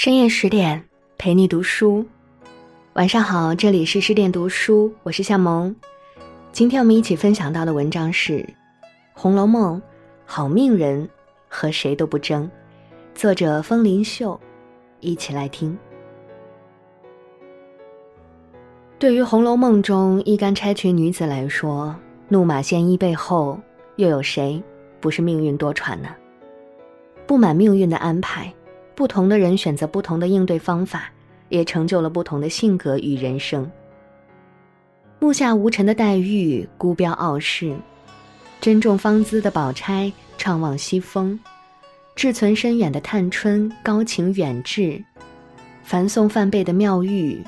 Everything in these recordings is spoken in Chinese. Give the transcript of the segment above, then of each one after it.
深夜十点陪你读书，晚上好，这里是十点读书，我是夏萌。今天我们一起分享到的文章是《红楼梦》，好命人和谁都不争，作者风铃秀，一起来听。对于《红楼梦》中一干钗裙女子来说，怒马鲜衣背后又有谁不是命运多舛呢？不满命运的安排，不同的人选择不同的应对方法，也成就了不同的性格与人生。目下无尘的黛玉孤标傲世，珍重芳姿的宝钗怅望西风，志存深远的探春高情远志，凡送范贝的妙玉。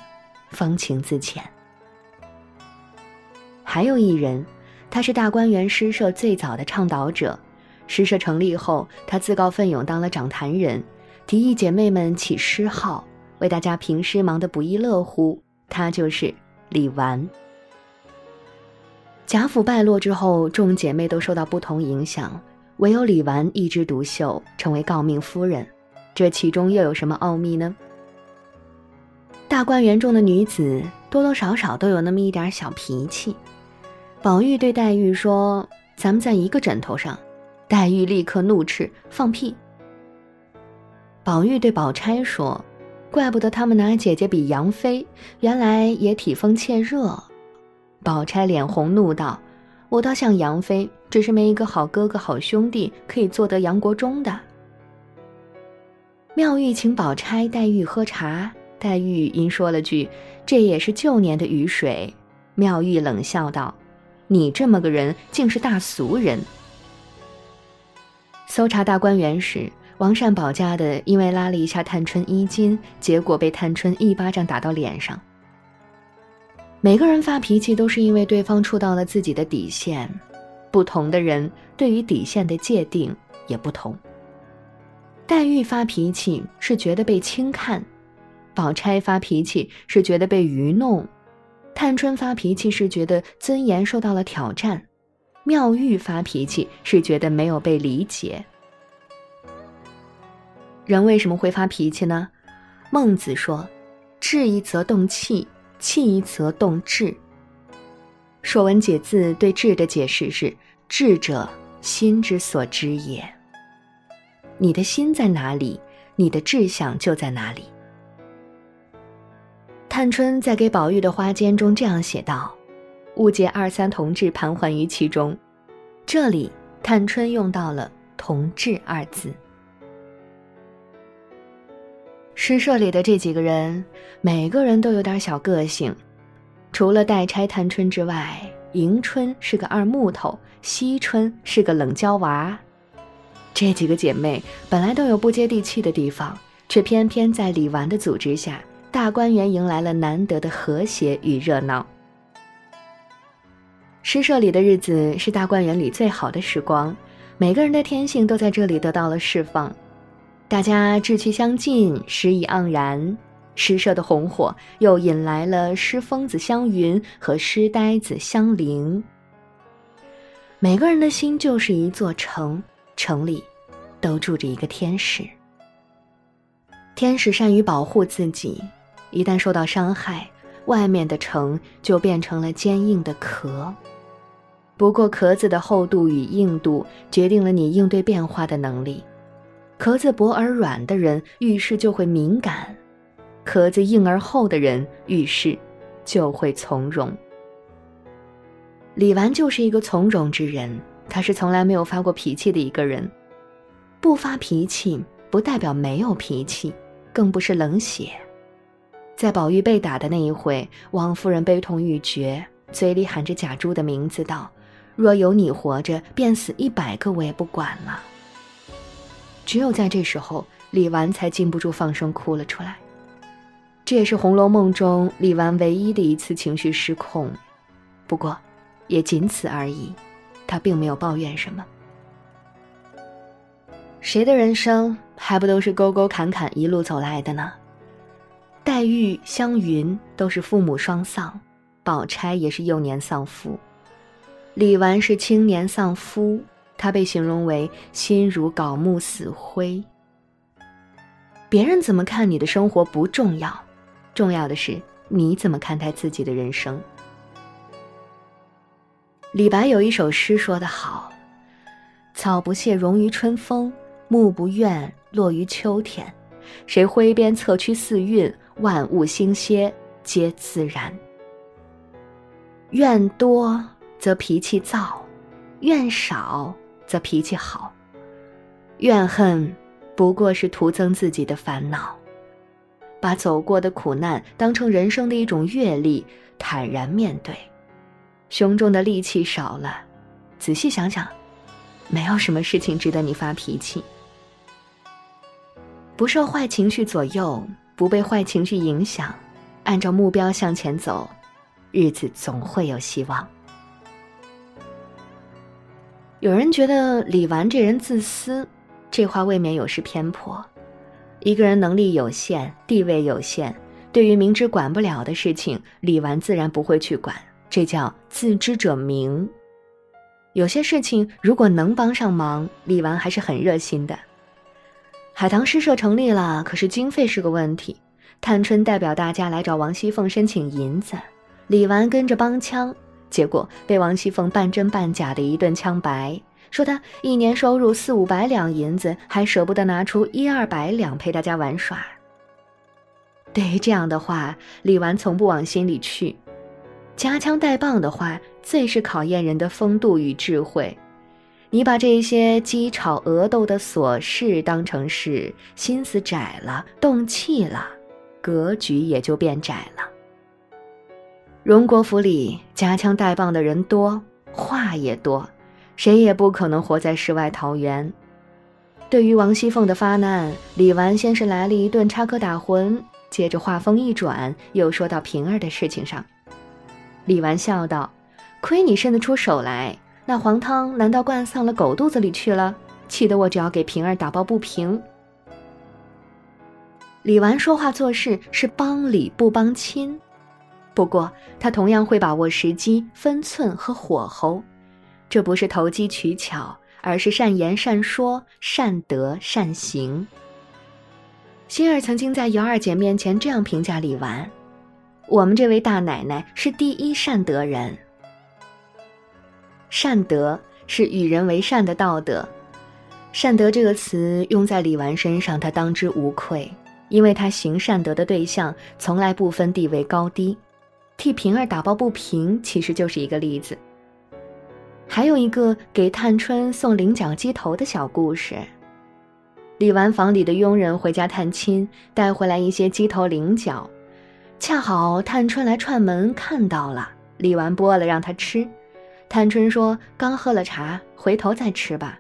风情自浅。还有一人，他是大观园诗社最早的倡导者。诗社成立后，他自告奋勇当了掌坛人，提议姐妹们起诗号，为大家评诗，忙得不亦乐乎。她就是李纨。贾府败落之后，众姐妹都受到不同影响，唯有李纨一枝独秀，成为诰命夫人。这其中又有什么奥秘呢？大观园中的女子多多少少都有那么一点小脾气。宝玉对黛玉说：“咱们在一个枕头上。”黛玉立刻怒斥：“放屁！”宝玉对宝钗说：“怪不得他们拿姐姐比杨妃，原来也体风怯热。”宝钗脸红怒道：“我倒像杨妃，只是没一个好哥哥、好兄弟可以做得杨国忠的。”妙玉请宝钗、黛玉喝茶。黛玉因说了句：“这也是旧年的雨水。”妙玉冷笑道：“你这么个人，竟是大俗人。”搜查大观园时，王善保家的因为拉了一下探春衣襟，结果被探春一巴掌打到脸上。每个人发脾气都是因为对方触到了自己的底线，不同的人对于底线的界定也不同。黛玉发脾气是觉得被轻看。宝钗发脾气是觉得被愚弄，探春发脾气是觉得尊严受到了挑战，妙玉发脾气是觉得没有被理解。人为什么会发脾气呢？孟子说：“志一则动气，气一则动志。”《说文解字》对“志”的解释是：“志者，心之所知也。”你的心在哪里，你的志向就在哪里。探春在给宝玉的花笺中这样写道：“误解二三同志盘桓于其中。”这里探春用到了“同志”二字。诗社里的这几个人，每个人都有点小个性。除了代差探春之外，迎春是个二木头，惜春是个冷娇娃。这几个姐妹本来都有不接地气的地方，却偏偏在李纨的组织下。大观园迎来了难得的和谐与热闹。诗社里的日子是大观园里最好的时光，每个人的天性都在这里得到了释放，大家志趣相近，诗意盎然。诗社的红火又引来了诗疯子湘云和诗呆子香菱。每个人的心就是一座城，城里都住着一个天使。天使善于保护自己。一旦受到伤害，外面的城就变成了坚硬的壳。不过壳子的厚度与硬度决定了你应对变化的能力。壳子薄而软的人遇事就会敏感，壳子硬而厚的人遇事就会从容。李纨就是一个从容之人，他是从来没有发过脾气的一个人。不发脾气不代表没有脾气，更不是冷血。在宝玉被打的那一回，王夫人悲痛欲绝，嘴里喊着贾珠的名字，道：“若有你活着，便死一百个我也不管了。”只有在这时候，李纨才禁不住放声哭了出来。这也是《红楼梦》中李纨唯一的一次情绪失控，不过，也仅此而已。她并没有抱怨什么。谁的人生还不都是沟沟坎坎一路走来的呢？黛玉、湘云都是父母双丧，宝钗也是幼年丧父，李纨是青年丧夫，他被形容为心如槁木死灰。别人怎么看你的生活不重要，重要的是你怎么看待自己的人生。李白有一首诗说得好：“草不谢荣于春风，木不怨落于秋天。谁挥鞭策驱四运，万物兴歇皆自然。”怨多则脾气躁，怨少则脾气好。怨恨不过是徒增自己的烦恼。把走过的苦难当成人生的一种阅历，坦然面对。胸中的戾气少了，仔细想想，没有什么事情值得你发脾气。不受坏情绪左右，不被坏情绪影响，按照目标向前走，日子总会有希望。有人觉得李纨这人自私，这话未免有失偏颇。一个人能力有限，地位有限，对于明知管不了的事情，李纨自然不会去管。这叫自知者明。有些事情如果能帮上忙，李纨还是很热心的。海棠诗社成立了，可是经费是个问题。探春代表大家来找王熙凤申请银子，李纨跟着帮腔，结果被王熙凤半真半假的一顿呛白，说他一年收入四五百两银子，还舍不得拿出一二百两陪大家玩耍。对于这样的话，李纨从不往心里去。夹枪带棒的话，最是考验人的风度与智慧。你把这些鸡吵鹅斗的琐事当成是，心思窄了，动气了，格局也就变窄了。荣国府里夹枪带棒的人多，话也多，谁也不可能活在世外桃源。对于王熙凤的发难，李纨先是来了一顿插科打诨，接着话锋一转，又说到平儿的事情上。李纨笑道：“亏你伸得出手来，那黄汤难道灌丧了狗肚子里去了？气得我只要给平儿打抱不平。”李纨说话做事是帮理不帮亲，不过他同样会把握时机、分寸和火候，这不是投机取巧，而是善言善说、善德善行。心儿曾经在尤二姐面前这样评价李纨。我们这位大奶奶是第一善德人。善德是与人为善的道德，善德这个词用在李纨身上，她当之无愧，因为她行善德的对象从来不分地位高低。替平儿打抱不平，其实就是一个例子。还有一个给探春送菱角鸡头的小故事。李纨房里的佣人回家探亲，带回来一些鸡头菱角。恰好探春来串门，看到了李纨剥了让他吃。探春说：“刚喝了茶，回头再吃吧。”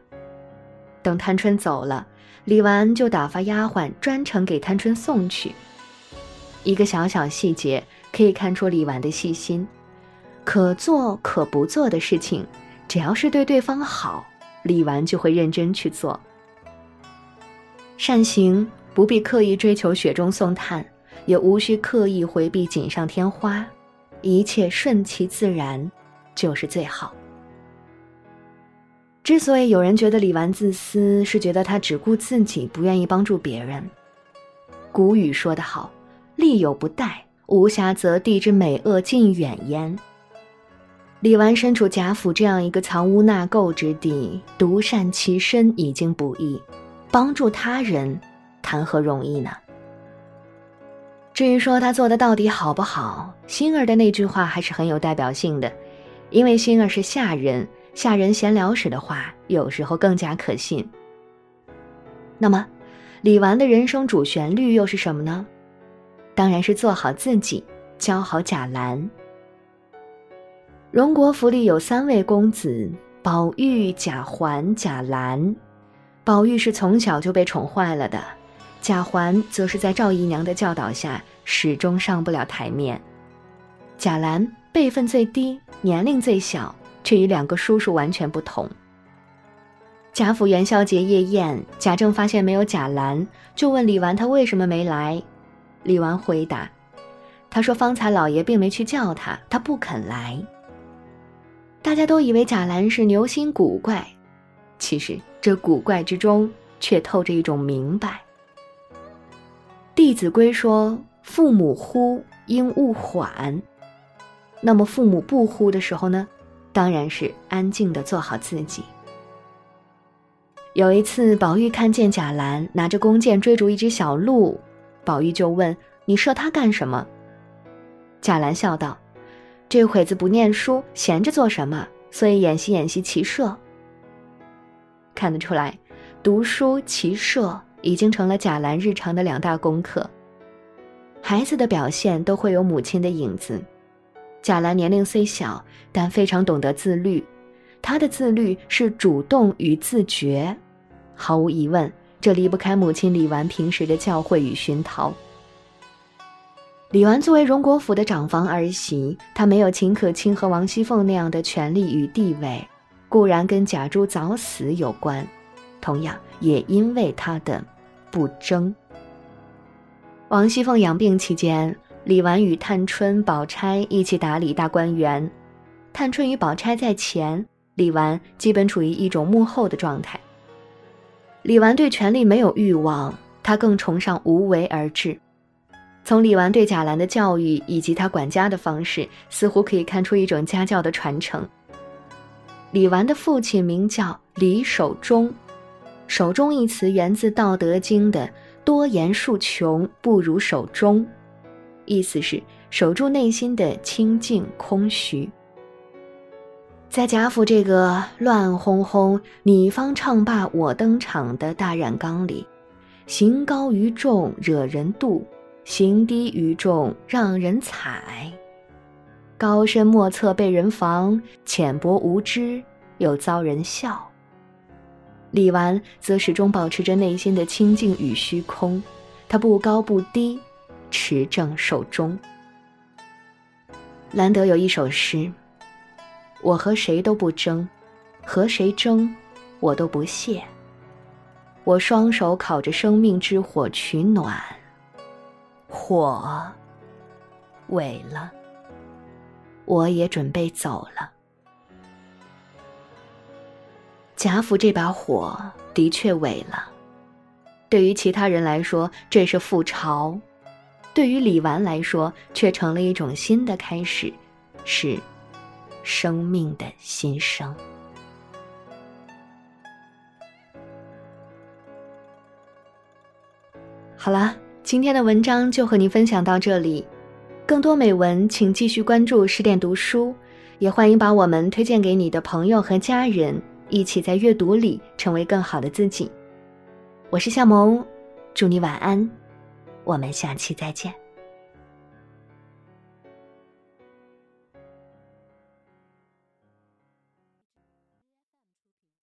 等探春走了，李纨就打发丫鬟专程给探春送去。一个小小细节可以看出李纨的细心。可做可不做的事情，只要是对对方好，李纨就会认真去做。善行不必刻意追求雪中送炭。也无需刻意回避锦上添花，一切顺其自然，就是最好。之所以有人觉得李纨自私，是觉得她只顾自己，不愿意帮助别人。古语说得好：“利有不逮，无暇则地之美恶尽远焉。”李纨身处贾府这样一个藏污纳垢之地，独善其身已经不易，帮助他人，谈何容易呢？至于说他做的到底好不好，星儿的那句话还是很有代表性的，因为星儿是下人，下人闲聊时的话，有时候更加可信。那么，李纨的人生主旋律又是什么呢？当然是做好自己，教好贾兰。荣国府里有三位公子：宝玉、贾环、贾兰。宝玉是从小就被宠坏了的。贾环则是在赵姨娘的教导下，始终上不了台面。贾兰辈分最低，年龄最小，却与两个叔叔完全不同。贾府元宵节夜宴，贾政发现没有贾兰，就问李纨他为什么没来。李纨回答：“他说方才老爷并没去叫他，他不肯来。”大家都以为贾兰是牛心古怪，其实这古怪之中却透着一种明白。弟子规》说：“父母呼，应勿缓。”那么父母不呼的时候呢？当然是安静的做好自己。有一次，宝玉看见贾兰拿着弓箭追逐一只小鹿，宝玉就问：“你射他干什么？”贾兰笑道：“这会子不念书，闲着做什么？所以演习演习骑射。”看得出来，读书骑射已经成了贾兰日常的两大功课。孩子的表现都会有母亲的影子。贾兰年龄虽小，但非常懂得自律。他的自律是主动与自觉，毫无疑问，这离不开母亲李纨平时的教诲与熏陶。李纨作为荣国府的长房儿媳，她没有秦可卿和王熙凤那样的权力与地位，固然跟贾珠早死有关，同样也因为她的不争。王熙凤养病期间。李纨与探春、宝钗一起打理大观园，探春与宝钗在前，李纨基本处于一种幕后的状态。李纨对权力没有欲望，他更崇尚无为而治。从李纨对贾兰的教育以及他管家的方式，似乎可以看出一种家教的传承。李纨的父亲名叫李守忠，“守忠”一词源自《道德经》的“多言数穷，不如守忠”。意思是守住内心的清净空虚。在贾府这个乱哄哄、你方唱罢我登场的大染缸里，行高于众惹人妒，行低于众让人踩，高深莫测被人防，浅薄无知又遭人笑。李纨则始终保持着内心的清净与虚空，他不高不低。持正守中。兰德有一首诗：“我和谁都不争，和谁争，我都不屑。我双手烤着生命之火取暖，火萎了，我也准备走了。”贾府这把火的确萎了，对于其他人来说，这是复巢。对于李纨来说，却成了一种新的开始，是生命的新生。好了，今天的文章就和您分享到这里。更多美文，请继续关注十点读书，也欢迎把我们推荐给你的朋友和家人，一起在阅读里成为更好的自己。我是夏萌，祝你晚安。我们下期再见。